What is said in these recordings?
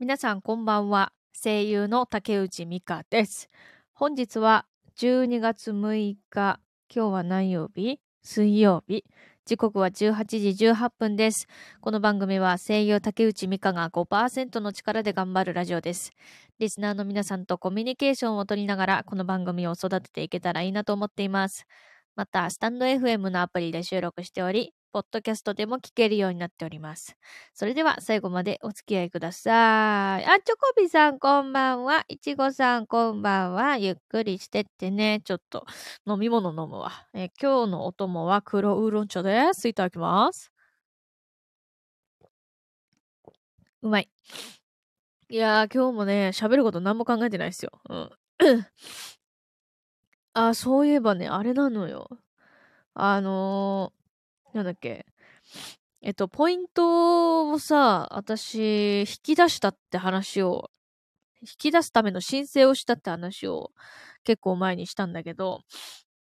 皆さんこんばんは。声優の竹内美香です。本日は12月6日。今日は何曜日？水曜日。時刻は18時18分です。この番組は声優竹内美香が5%の力で頑張るラジオです。リスナーの皆さんとコミュニケーションを取りながらこの番組を育てていけたらいいなと思っています。また、スタンド FM のアプリで収録しており、ポッドキャストでも聞けるようになっております。それでは最後までお付き合いください。あ、チョコビさんこんばんは。いちごさんこんばんは。ゆっくりしてってね。ちょっと飲み物飲むわ。え今日のお供は黒ウーロン茶です。いただきます。うまい。いやー、今日もね、喋ること何も考えてないですよ。うん。あ、そういえばね、あれなのよ。あのーなんだっけ。えっと、ポイントをさ、私、引き出したって話を、引き出すための申請をしたって話を結構前にしたんだけど、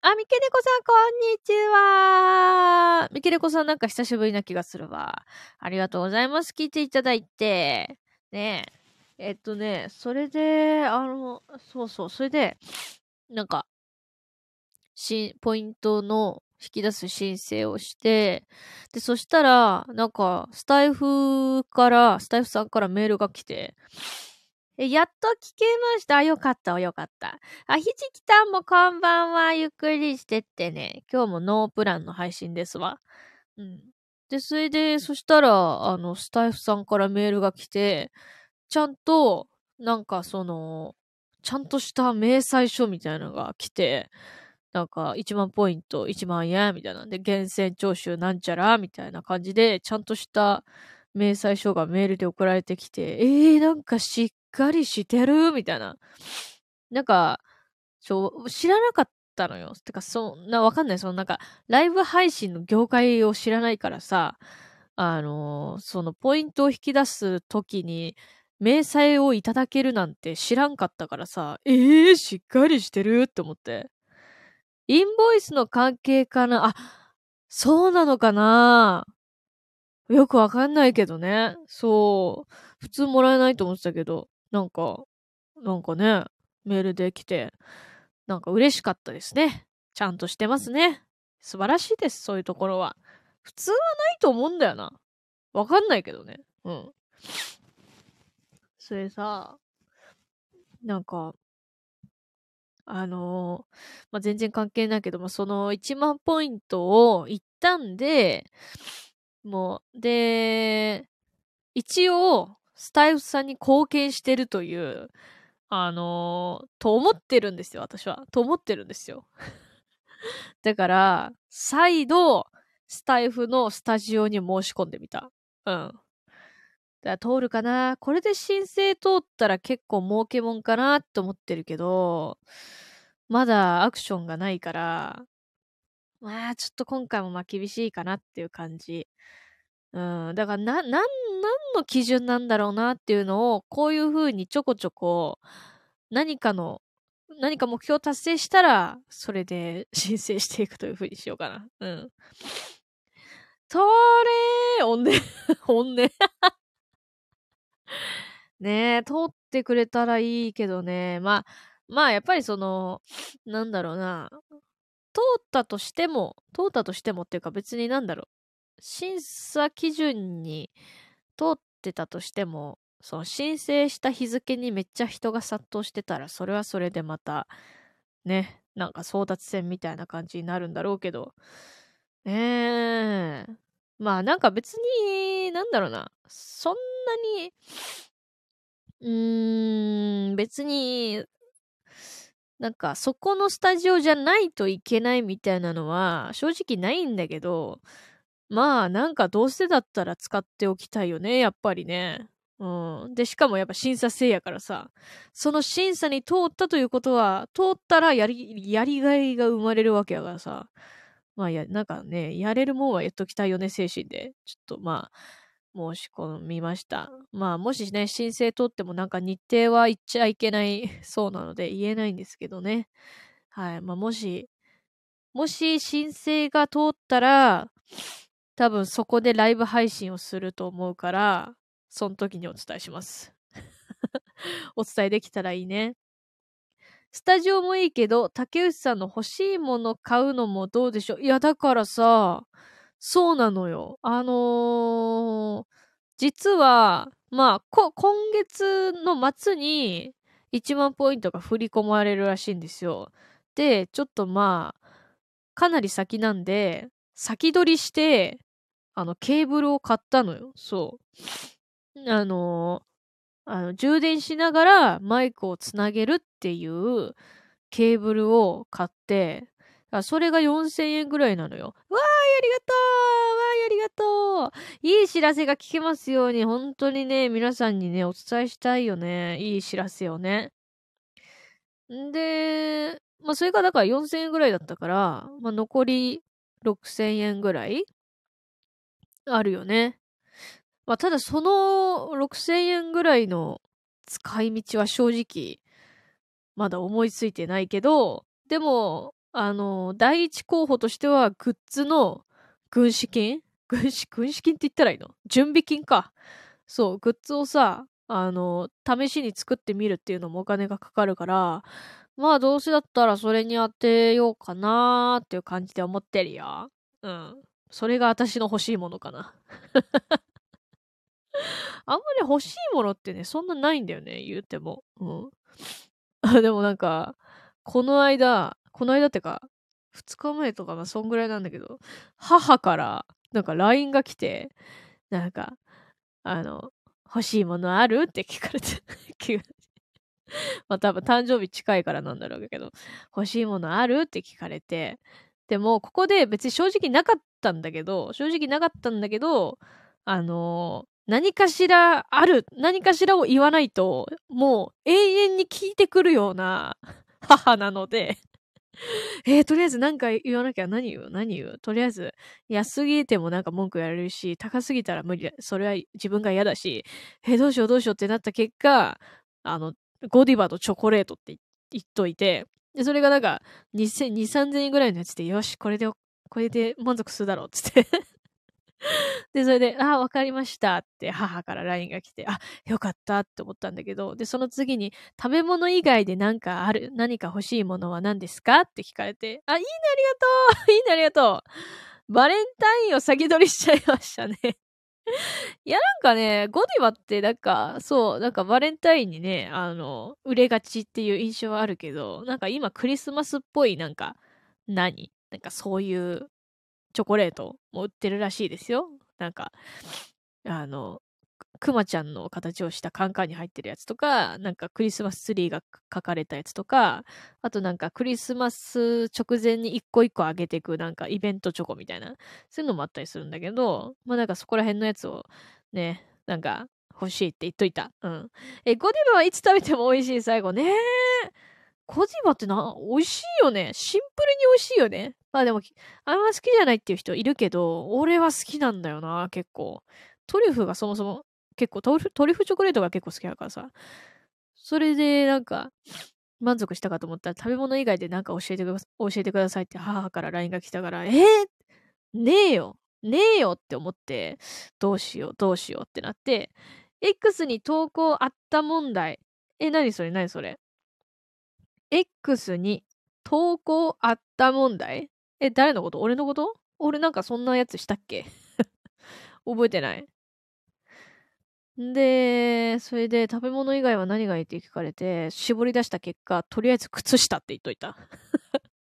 あ、ミケネコさん、こんにちは。ミケネコさんなんか久しぶりな気がするわ。ありがとうございます。聞いていただいて。ねえ。えっとね、それで、あの、そうそう、それで、なんか、し、ポイントの引き出す申請をして、で、そしたら、なんか、スタイフから、スタイフさんからメールが来て、え、やっと聞けました。よかった、よかった。あ、ひじきたんもこんばんは。ゆっくりしてってね。今日もノープランの配信ですわ。うん。で、それで、そしたら、あの、スタイフさんからメールが来て、ちゃんと、なんかその、ちゃんとした明細書みたいなのが来て、なんか、1万ポイント、1万円、みたいなん。で、厳選徴収なんちゃら、みたいな感じで、ちゃんとした明細書がメールで送られてきて、えー、なんかしっかりしてるみたいな。なんか、ちょ、知らなかったのよ。てか、そんな、わかんない。そのなんか、ライブ配信の業界を知らないからさ、あのそのポイントを引き出すときに、明細をいただけるなんて知らんかったからさ、えー、しっかりしてるって思って。インボイスの関係かな？あ、そうなのかな？よくわかんないけどね。そう。普通もらえないと思ってたけど、なんか、なんかね、メールで来て、なんか嬉しかったですね。ちゃんとしてますね。素晴らしいです、そういうところは。普通はないと思うんだよな。わかんないけどね。うん。それさ、なんか、あのーまあ、全然関係ないけど、まあ、その1万ポイントを一旦で、もう、で、一応、スタイフさんに貢献してるという、あのーと思ってるんですよ、私は。と思ってるんですよ。だから、再度、スタイフのスタジオに申し込んでみた。うん。だ通るかなこれで申請通ったら結構儲けもんかなって思ってるけど、まだアクションがないから、まあちょっと今回もまあ厳しいかなっていう感じ。うん。だからな、なん、なんの基準なんだろうなっていうのを、こういう風にちょこちょこ、何かの、何か目標達成したら、それで申請していくという風にしようかな。うん。とれー本音、音。ね ねえ、通ってくれたらいいけどね。まあ、まあやっぱりその、なんだろうな。通ったとしても、通ったとしてもっていうか別になんだろう。審査基準に通ってたとしても、その申請した日付にめっちゃ人が殺到してたら、それはそれでまた、ね、なんか争奪戦みたいな感じになるんだろうけど、ねえ。まあなんか別に、なんだろうな。そんなに、うーん、別に、なんかそこのスタジオじゃないといけないみたいなのは正直ないんだけど、まあなんかどうせだったら使っておきたいよね、やっぱりね。うん。で、しかもやっぱ審査制やからさ、その審査に通ったということは、通ったらやり、やりがいが生まれるわけやからさ、まあや、なんかね、やれるもんはやっときたいよね、精神で。ちょっとまあ、申し込みました。まあ、もしね、申請通ってもなんか日程は言っちゃいけない そうなので言えないんですけどね。はい。まあ、もし、もし申請が通ったら、多分そこでライブ配信をすると思うから、その時にお伝えします。お伝えできたらいいね。スタジオもいいけど、竹内さんの欲しいもの買うのもどうでしょう？いや、だからさ、そうなのよ。あのー、実は、まあ、こ、今月の末に1万ポイントが振り込まれるらしいんですよ。で、ちょっとまあ、かなり先なんで、先取りして、あの、ケーブルを買ったのよ。そう。あの、あの、充電しながらマイクをつなげるっっていうケーブルを買って、それが4000円ぐらいなのよ。わーい、ありがとうわーい、ありがとういい知らせが聞けますように、本当にね、皆さんにね、お伝えしたいよね。いい知らせをね。んで、まあ、それがだから4000円ぐらいだったから、まあ、残り6000円ぐらいあるよね。まあ、ただその6000円ぐらいの使い道は正直、まだ思いついてないけど、でも、あの、第一候補としては、グッズの軍資金？軍資、軍資金って言ったらいいの？準備金か。そう、グッズをさ、あの、試しに作ってみるっていうのもお金がかかるから、まあどうせだったらそれに当てようかなーっていう感じで思ってるよ。うん。それが私の欲しいものかな。あんまり欲しいものってね、そんなないんだよね、言うても。うん。でもなんか、この間、この間ってか、2日前とか、まあ、そんぐらいなんだけど、母から、なんか LINE が来て、なんか、あの、欲しいものある？って聞かれて、まあ多分誕生日近いからなんだろうけど、欲しいものある？って聞かれて、でも、ここで別に正直なかったんだけど、正直なかったんだけど、あの、何かしらある、何かしらを言わないと、もう永遠に聞いてくるような 母なので。えー、とりあえず何か言わなきゃ何言う何言う？とりあえず、安すぎてもなんか文句やれるし、高すぎたら無理だ。それは自分が嫌だし、えー、どうしようどうしようってなった結果、あの、ゴディバとチョコレートって言っといて、で、それがなんか、2000、3000円ぐらいのやつで、よし、これで、これで満足するだろう、つって。で、それで、あ、わかりましたって母から LINE が来て、あ、よかったって思ったんだけど、で、その次に、食べ物以外で何かある、何か欲しいものは何ですか？って聞かれて、あ、いいね、ありがとう！いいね、ありがとう！バレンタインを先取りしちゃいましたね。いや、なんかね、ゴディバってなんか、そう、なんかバレンタインにね、あの、売れがちっていう印象はあるけど、なんか今クリスマスっぽいなんか、何？なんかそういうチョコレートも売ってるらしいですよ。なんか、あの、くまちゃんの形をしたカンカンに入ってるやつとか、なんかクリスマスツリーが書かれたやつとか、あとなんかクリスマス直前に一個一個あげていくなんかイベントチョコみたいな、そういうのもあったりするんだけど、まあなんかそこら辺のやつをね、なんか欲しいって言っといた。うん。え、ゴディバはいつ食べても美味しい最後ね。ゴディバってな、美味しいよね。シンプルに美味しいよね。まあでも、あんま好きじゃないっていう人いるけど、俺は好きなんだよな、結構。トリュフがそもそも結構トリュフ、チョコレートが結構好きだからさ。それで、なんか、満足したかと思ったら、食べ物以外でなんか教えてください教えてくださいって母から LINE が来たから、えー、ねえよねえよって思って、どうしよう、どうしようってなって、X に投稿あった問題。え、何それ何それ？?X に投稿あった問題？え、誰のこと？俺のこと？俺なんかそんなやつしたっけ？覚えてない。で、それで食べ物以外は何がいいって聞かれて、絞り出した結果、とりあえず靴下って言っといた。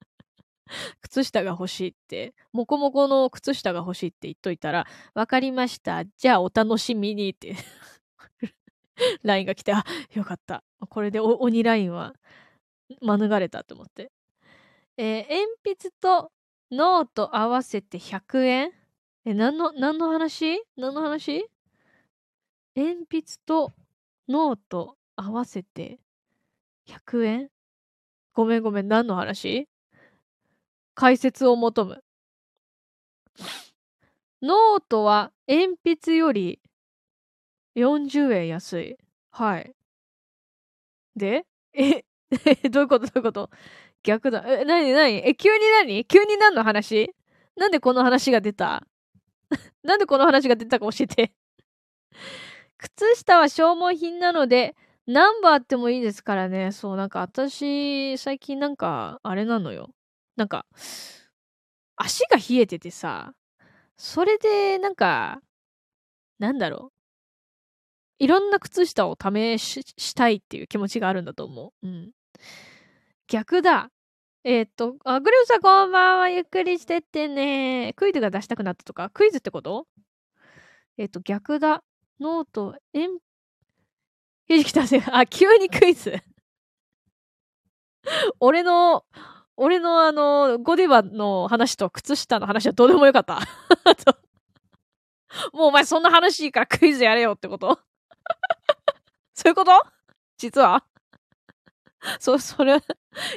靴下が欲しいって、もこもこの靴下が欲しいって言っといたら、わかりました。じゃあお楽しみにって LINE が来て、あ、よかった。これで鬼 LINE は免れたと思って。えー、鉛筆とノート合わせて100円え、何の、何の話？何の話？鉛筆とノート合わせて100円ごめんごめん、何の話？解説を求む。ノートは鉛筆より40円安い。はい。でえ、どういうこと？どういうこと？逆だ。え、なになにえ、急に何？急に何の話？なんでこの話が出た？なんでこの話が出たか教えて 靴下は消耗品なので、何本あってもいいですからね。そう、なんか私、最近なんか、あれなのよ。なんか、足が冷えててさ、それで、なんか、なんだろう？いろんな靴下を試ししたいっていう気持ちがあるんだと思う。うん。逆だ。えー、っと、あ、グルーさんこんばんは。ゆっくりしてってね。クイズが出したくなったとか？クイズってこと？えー、っと、逆だ。ノート、えん、ひじきたせ、あ、急にクイズ。俺の、俺のあの、ゴディバの話と靴下の話はどうでもよかった。もうお前そんな話いいからクイズやれよってこと？そういうこと？実は？そ、それは、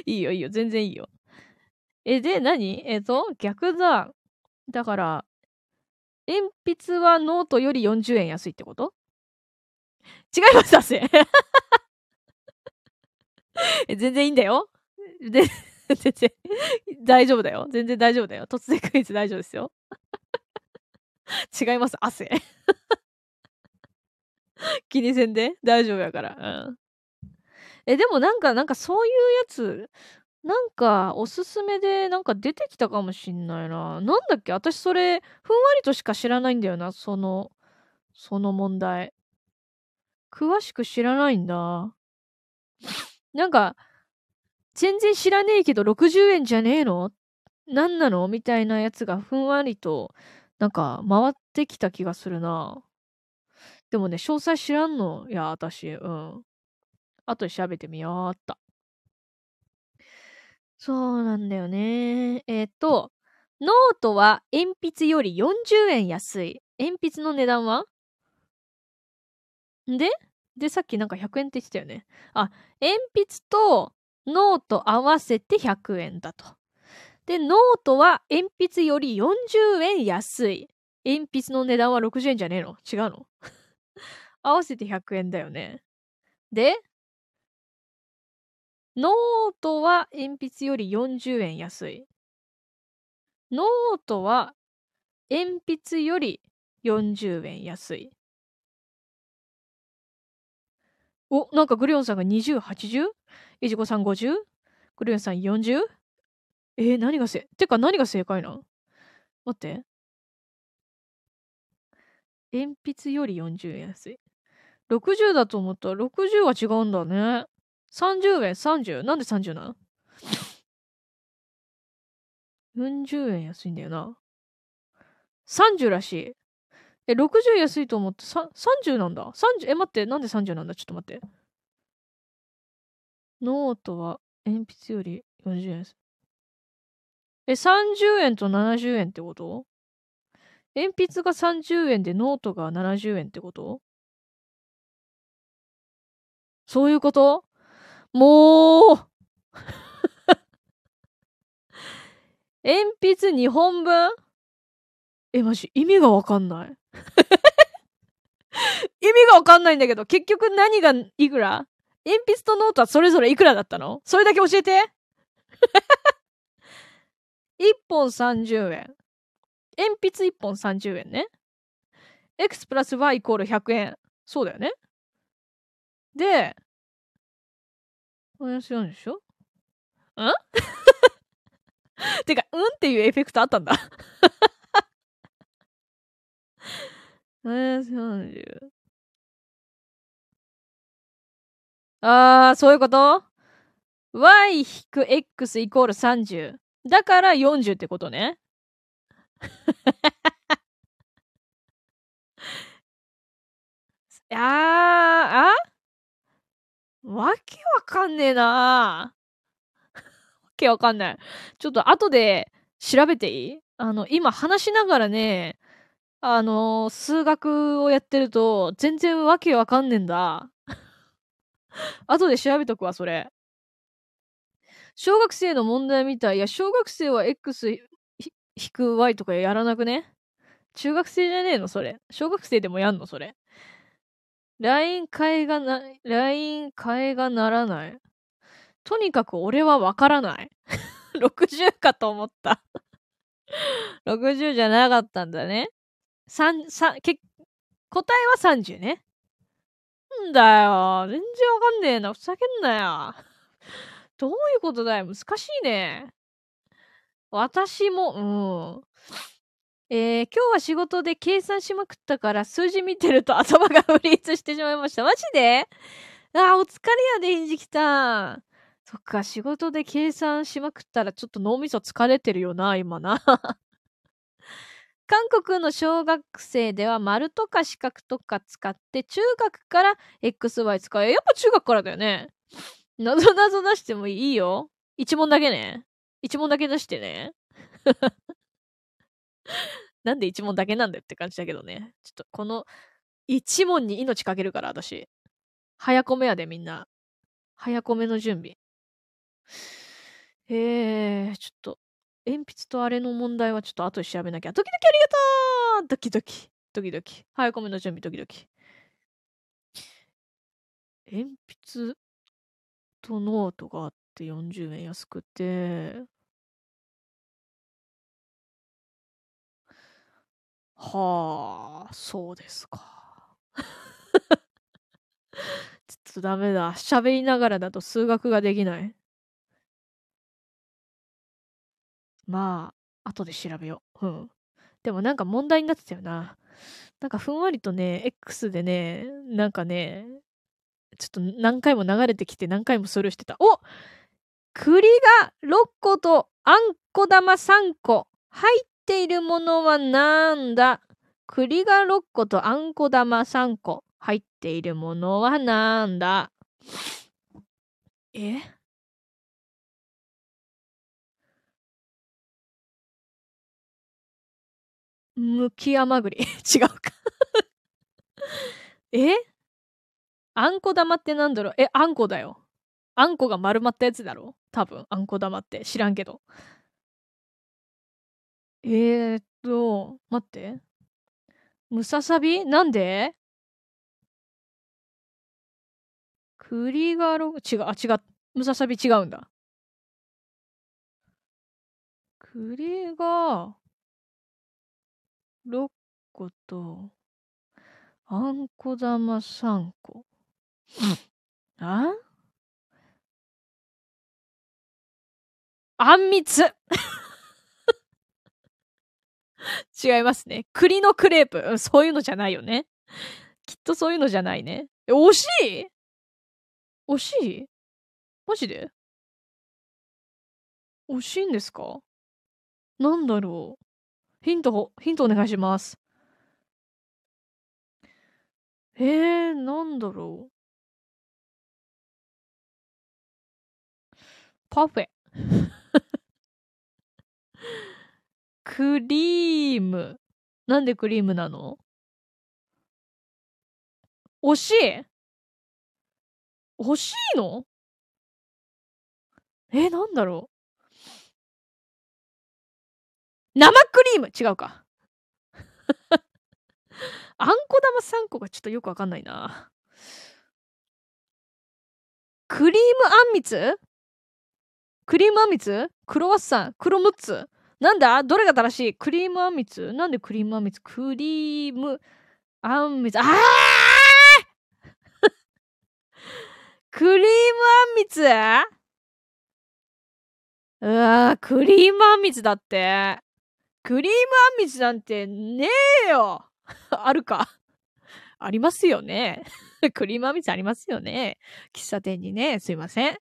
いいよいいよ。全然いいよ。え、で、何？えっ、と、逆だ。だから、鉛筆はノートより40円安いってこと？違います、だせ。全然いいんだよ。で、全然、大丈夫だよ。全然大丈夫だよ。突然クイズ大丈夫ですよ。違います、汗。気にせんで大丈夫やから。うん。え、でもなんか、なんかそういうやつ、なんかおすすめでなんか出てきたかもしんないな。なんだっけ？私それ、ふんわりとしか知らないんだよな、その、その問題。詳しく知らないんだ。なんか、全然知らねえけど60円じゃねえの？何なの？みたいなやつがふんわりと、なんか回ってきた気がするな。でもね、詳細知らんのや、私。うん。後で調べてみようっと。そうなんだよね。えっ、ー、と、ノートは鉛筆より40円安い。鉛筆の値段は？で？で、さっきなんか100円って言ってたよね。あ、鉛筆とノート合わせて100円だと。で、ノートは鉛筆より40円安い。鉛筆の値段は60円じゃねえの？違うの？合わせて100円だよね。で、ノートは鉛筆より40円安い。ノートは鉛筆より40円安い。お、なんかグリオンさんが20、80? いじこさん 50? グリオンさん 40? えー、何がせ、てか何が正解なん？待って。鉛筆より40円安い。60だと思ったら60は違うんだね。30円、30。なんで30なの ?40 円安いんだよな。30らしい。え、60安いと思って、30なんだ。30、え、待って、なんで30なんだ？ちょっと待って。ノートは鉛筆より40円です。え、30円と70円ってこと？鉛筆が30円でノートが70円ってこと？そういうこと？もう鉛筆2本分？え、マジ、意味がわかんない。意味がわかんないんだけど、結局何がいくら？鉛筆とノートはそれぞれいくらだったの？それだけ教えて。1本30円。鉛筆1本30円ね。x プラス y イコール100円。そうだよね。で、マイナス4でしょ？ん？てか、うんっていうエフェクトあったんだ。マイナス40。あー、そういうこと ?y-x イコール30。だから40ってことね。あー、あわけわかんねえなわけわかんない。ちょっと後で調べていい？あの、今話しながらね、あの、数学をやってると、全然わけわかんねえんだ。後で調べとくわ、それ。小学生の問題みたい。いや、小学生は X 引く Y とかやらなくね？中学生じゃねえのそれ。小学生でもやんのそれ。LINE 替えがな、LINE 替えがならない？とにかく俺はわからない。60かと思った 60じゃなかったんだね。三、三、け、答えは30ね。んだよ。全然わかんねえな。ふざけんなよ。どういうことだよ。難しいね。私も、うん。えー、今日は仕事で計算しまくったから数字見てると頭がフリーズしてしまいました。マジで？あー、お疲れやで、ひじきたん。そっか、仕事で計算しまくったらちょっと脳みそ疲れてるよな、今な。韓国の小学生では丸とか四角とか使って中学から XY 使え。やっぱ中学からだよね。なぞなぞ出してもいいよ。一問だけね。一問だけ出してね。なんで一問だけなんだよって感じだけどね。ちょっとこの一問に命かけるから、私。早込めやで、みんな。早込めの準備。えー、ちょっと、鉛筆とあれの問題はちょっと後で調べなきゃ。ドキドキありがとうドキドキ。ドキドキ。早込めの準備、ドキドキ。鉛筆とノートがあって40円安くて、はあ、そうですか。ちょっとダメだ。喋りながらだと数学ができない。まあ、後で調べよう。うん。でもなんか問題になってたよな。なんかふんわりとね、X でね、なんかね、ちょっと何回も流れてきて何回もスルーしてた。お栗が6個とあんこ玉3個入っているものはなんだ？栗が6個とあんこ玉3個。入っているものはなんだ？え？むき甘栗。違うか。え？あんこ玉ってなんだろう？え、あんこだよ。あんこが丸まったやつだろ？多分、あんこ玉って。知らんけど。えー、っと、待って。ムササビ？なんで？クリガロ、違う、あ、違う。ムササビ違うんだ。クリガ、6個と、あんこ玉3個。ああんみつ 違いますね。栗のクレープ、そういうのじゃないよね。きっとそういうのじゃないね。え、惜しい？惜しい？マジで？惜しいんですか？なんだろう。ヒント、ヒントお願いします。えー、なんだろう。パフェ。クリーム。なんでクリームなの？惜しい。惜しいの？え、なんだろう？生クリーム。違うか。あんこ玉3個がちょっとよくわかんないな。クリームあんみつ？クリームあんみつ？クロワッサン？黒6つなんだ？どれが正しい？クリームあんみつ？なんでクリームあんみつ？クリームあんみつああ クリームあんみつ？うわクリームあんみつだって。クリームあんみつなんてねえよ あるか？ありますよね。クリームあんみつありますよね。喫茶店にね。すいません。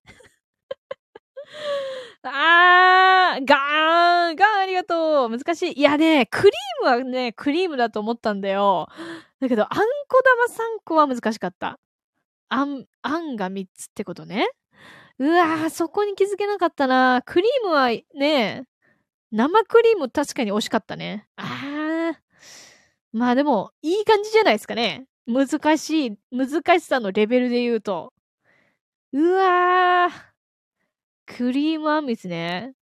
あー、ガーン、ガーンありがとう。難しい。いやね、クリームはね、クリームだと思ったんだよ。だけど、あんこ玉3個は難しかった。あん、あんが3つってことね。うわー、そこに気づけなかったな。クリームはね、生クリーム確かに惜しかったね。あー。まあでも、いい感じじゃないですかね。難しい、難しさのレベルで言うと。うわー。クリームあんみつね。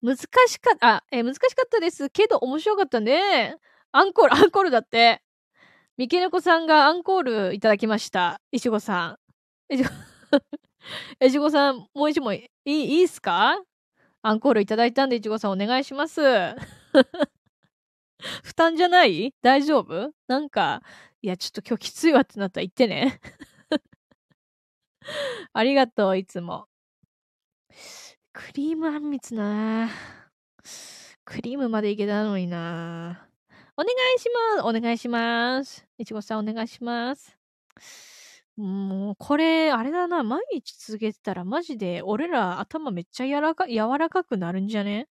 難しかった、あ、え難しかったですけど面白かったね。アンコール、アンコールだって。三毛猫さんがアンコールいただきました。いちごさん。いちご、いちごさん、もう一問いい、いいっすか？アンコールいただいたんで、いちごさんお願いします。負担じゃない？大丈夫？なんか、いや、ちょっと今日きついわってなったら言ってね。ありがとう、いつも。クリームあんみつなクリームまでいけたのになお願いしますお願いしますいちごさんお願いします。もう、これ、あれだな、毎日続けてたらマジで、俺ら頭めっちゃ柔らか、柔らかくなるんじゃね？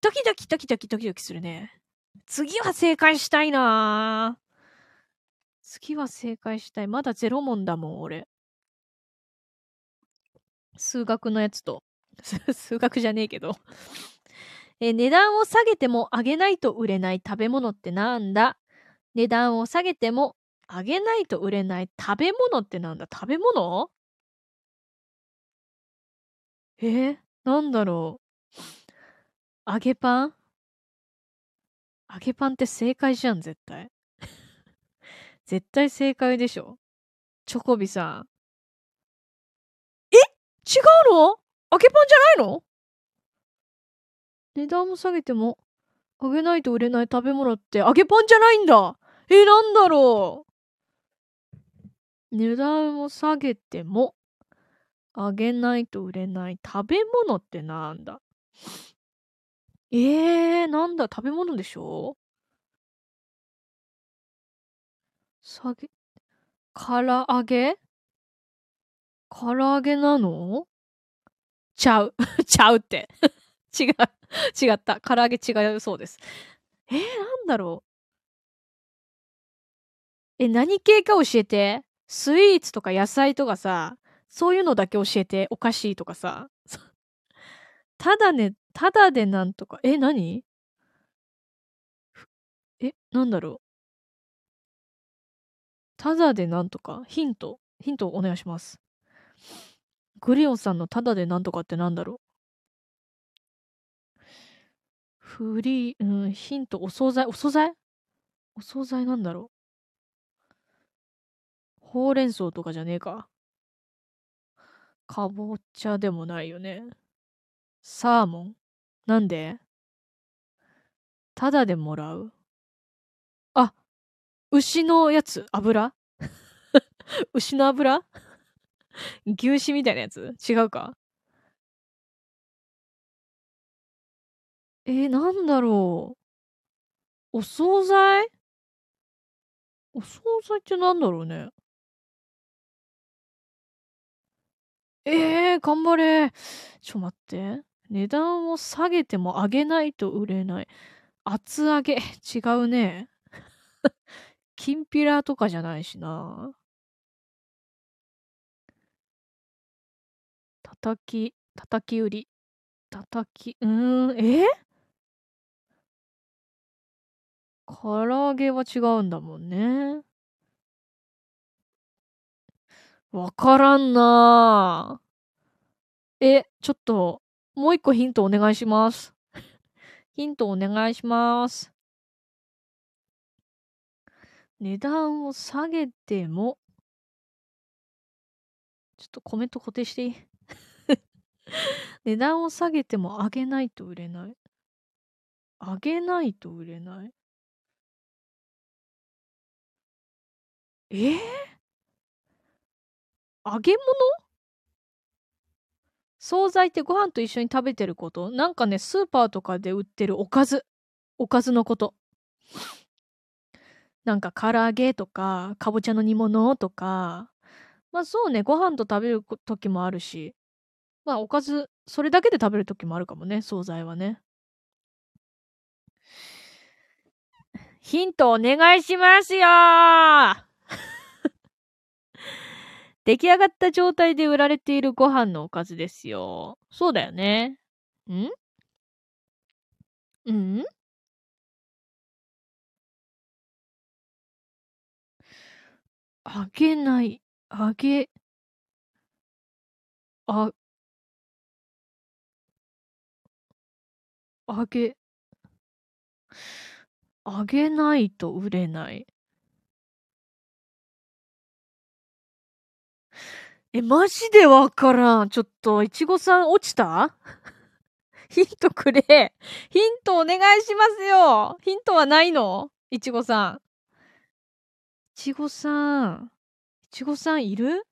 ドキドキドキドキドキドキするね。次は正解したいな次は正解したい。まだゼロ問だもん、俺。数学のやつと。数学じゃねえけど え値段を下げても上げないと売れない食べ物ってなんだ？値段を下げても上げないと売れない食べ物ってなんだ？食べ物？えー、なんだろう揚げパン？揚げパンって正解じゃん、絶対。絶対正解でしょ。チョコビさん。違うの？揚げパンじゃないの？値段を下げても、揚げないと売れない食べ物って揚げパンじゃないんだ。え、なんだろう？値段を下げても、揚げないと売れない食べ物ってなんだ？ええー、なんだ、食べ物でしょ？下げ、唐揚げ？唐揚げなの？ちゃう。ちゃうって。違う。違った。唐揚げ違うそうです。えー、なんだろう？え、何系か教えて。スイーツとか野菜とかさ、そういうのだけ教えて。お菓子とかさ。ただね、ただでなんとか、え、何？え、なんだろう？ただでなんとかヒント、ヒントお願いします。グリオンさんのただでなんとかってなんだろう。フリー、うん、ヒント、お惣菜、お惣菜？お惣菜なんだろう。ほうれん草とかじゃねえか。かぼちゃでもないよね。サーモン？なんで？ただでもらう？あ、牛のやつ？油？牛の油？牛脂みたいなやつ？違うか？えー、なんだろう。お惣菜？お惣菜ってなんだろうね。えー、頑張れ。ちょ、待って。値段を下げても上げないと売れない。厚揚げ。違うね。きんぴらとかじゃないしな。叩き、叩き売り。叩き、うーん、え？唐揚げは違うんだもんね。わからんなえ、ちょっと、もう一個ヒントお願いします。ヒントお願いします。値段を下げても、ちょっとコメント固定していい？値段を下げても上げないと売れない。上げないと売れない。えー、揚げ物？惣菜ってご飯と一緒に食べてること？なんかね、スーパーとかで売ってるおかず。おかずのこと。なんか唐揚げとか、かぼちゃの煮物とか、まあそうね、ご飯と食べる時もあるし、まあおかず、それだけで食べる時もあるかもね、惣菜はね。ヒントお願いしますよ 出来上がった状態で売られているご飯のおかずですよ。そうだよね。ん？うん？あげない。あげ、あ、あげ、あげないと売れない。え、マジでわからん。ちょっと、いちごさん落ちた？ヒントくれ。ヒントお願いしますよ。ヒントはないの？いちごさん。いちごさん。いちごさんいる？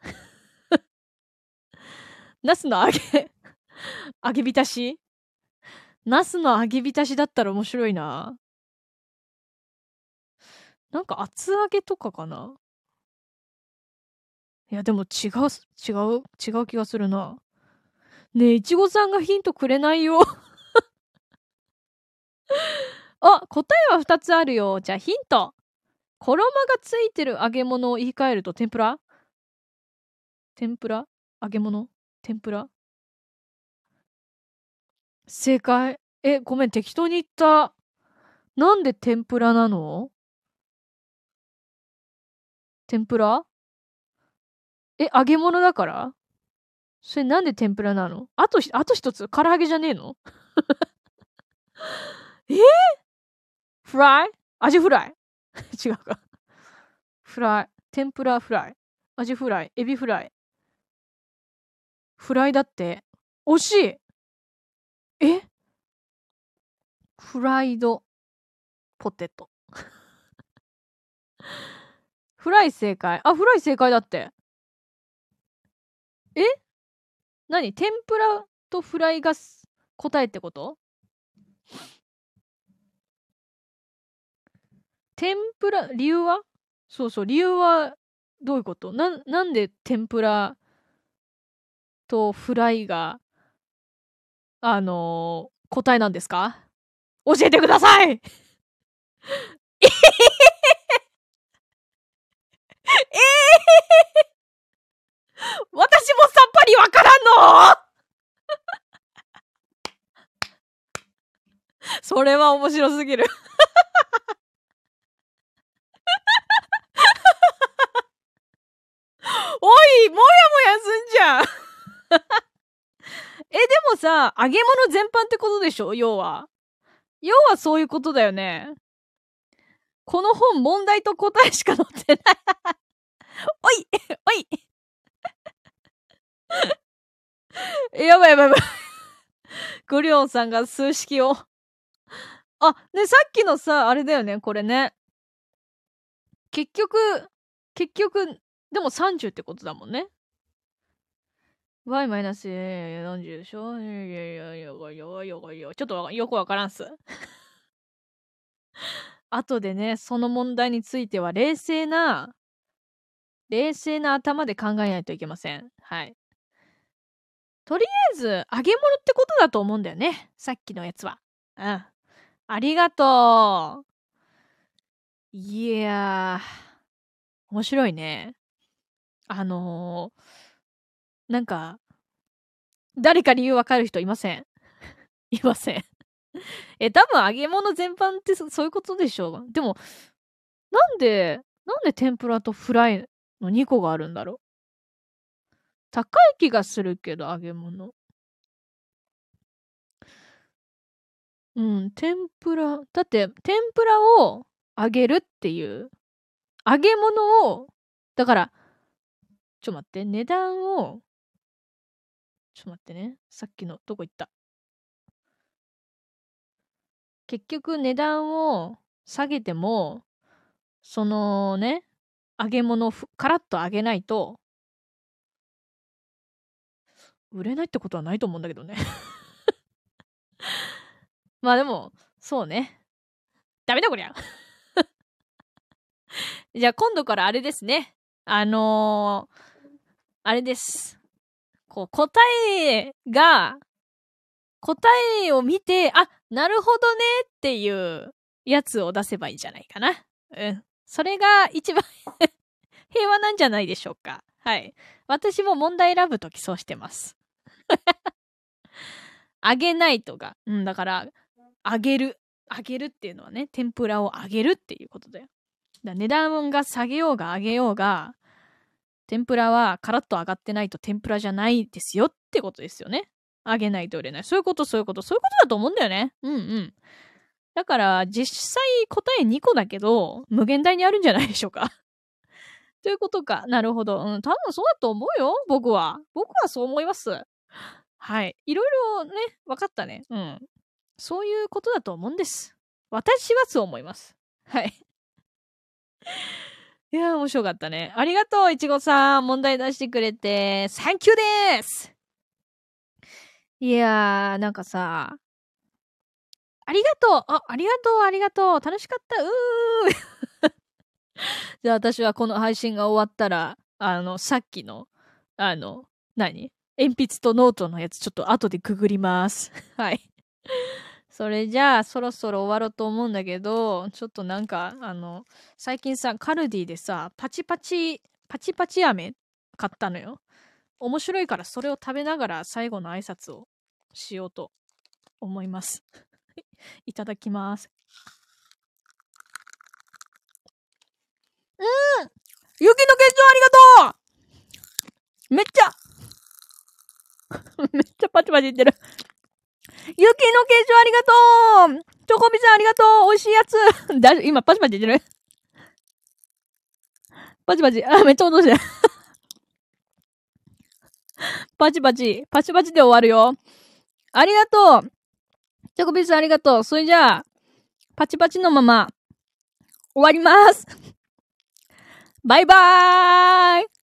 ナスの揚げ、揚げ浸し？ナスの揚げ浸しだったら面白いな。なんか厚揚げとかかな？いや、でも違う、違う、違う気がするな。ねえ、いちごさんがヒントくれないよ。あ、答えは2つあるよ。じゃあヒント。衣がついてる揚げ物を言い換えると天ぷら？天ぷら？揚げ物？天ぷら？正解。え、ごめん、適当に言った。なんで天ぷらなの？天ぷら？え、揚げ物だから？それなんで天ぷらなの？あと、あと一つ、唐揚げじゃねえの？え、フライ？アジフライ？違うか。フライ。天ぷらフライ。アジフライ。エビフライ。フライだって。惜しいえ？フライドポテト。フライ正解。あ、フライ正解だって。え？何？天ぷらとフライが答えってこと？天ぷら、理由は？そうそう、理由はどういうこと？な、なんで天ぷらとフライが、あのー、答えなんですか？教えてください！え え私もさっぱりわからんの？それは面白すぎる。おいもやもやすんじゃん。え、でもさ、揚げ物全般ってことでしょ？要は。要はそういうことだよね。この本問題と答えしか載ってない おいおい やばいやばいやばい。グリオンさんが数式をあ、ね、さっきのさ、あれだよね、これね。結局、結局、でも30ってことだもんね。Y マイナス40でしょいやいやいやいやいやいやいやちょっとよくわからんす。後でね、その問題については冷静な、冷静な頭で考えないといけません。はい。とりあえず、揚げ物ってことだと思うんだよね。さっきのやつは。うん。ありがとう。いやー、面白いね。あのー、なんか、誰か理由わかる人いません？いません。え、多分揚げ物全般ってそういうことでしょう。でも、なんで、なんで天ぷらとフライの2個があるんだろう？高い気がするけど、揚げ物。うん、天ぷら。だって、天ぷらを揚げるっていう。揚げ物を、だから、ちょ待って、値段を、ちょ待ってね。さっきの、どこ行った？結局値段を下げても、そのね、揚げ物をカラッと揚げないと、売れないってことはないと思うんだけどね まあでも、そうね。ダメだこりゃ。じゃあ今度からあれですね。あのー、あれです。こう、答えが、答えを見て、あ、なるほどねっていうやつを出せばいいんじゃないかな。うん。それが一番 平和なんじゃないでしょうか。はい。私も問題選ぶときそうしてます。あげないとか。うん、だから、あげる。あげるっていうのはね、天ぷらをあげるっていうことだよ。だ値段が下げようが上げようが、天ぷらはカラッと上がってないと天ぷらじゃないですよってことですよね。上げないと売れない。そういうこと、そういうこと、そういうことだと思うんだよね。うんうん。だから、実際答え2個だけど、無限大にあるんじゃないでしょうか。ということか。なるほど。うん、多分そうだと思うよ。僕は。僕はそう思います。はい。いろいろね、分かったね。うん。そういうことだと思うんです。私はそう思います。はい。いや、面白かったね。ありがとう、いちごさん。問題出してくれて、サンキューですいやー、なんかさ、ありがとうあ、ありがとう、ありがとう楽しかったうー じゃあ私はこの配信が終わったら、あの、さっきの、あの、何？鉛筆とノートのやつちょっと後でくぐります。はい。それじゃあ、そろそろ終わろうと思うんだけど、ちょっとなんか、あの、最近さ、カルディでさ、パチパチ、パチパチ飴買ったのよ。面白いからそれを食べながら最後の挨拶をしようと思います。いただきます。うん雪の結晶ありがとうめっちゃ めっちゃパチパチいってる。雪の結晶ありがとうチョコビさんありがとう美味しいやつ だ今パチパチいってるパチパチ。あ、めっちゃ落としてる パチパチ。パチパチで終わるよ。ありがとうチョコビさんありがとう。それじゃあ、パチパチのまま、終わります。バイバーイ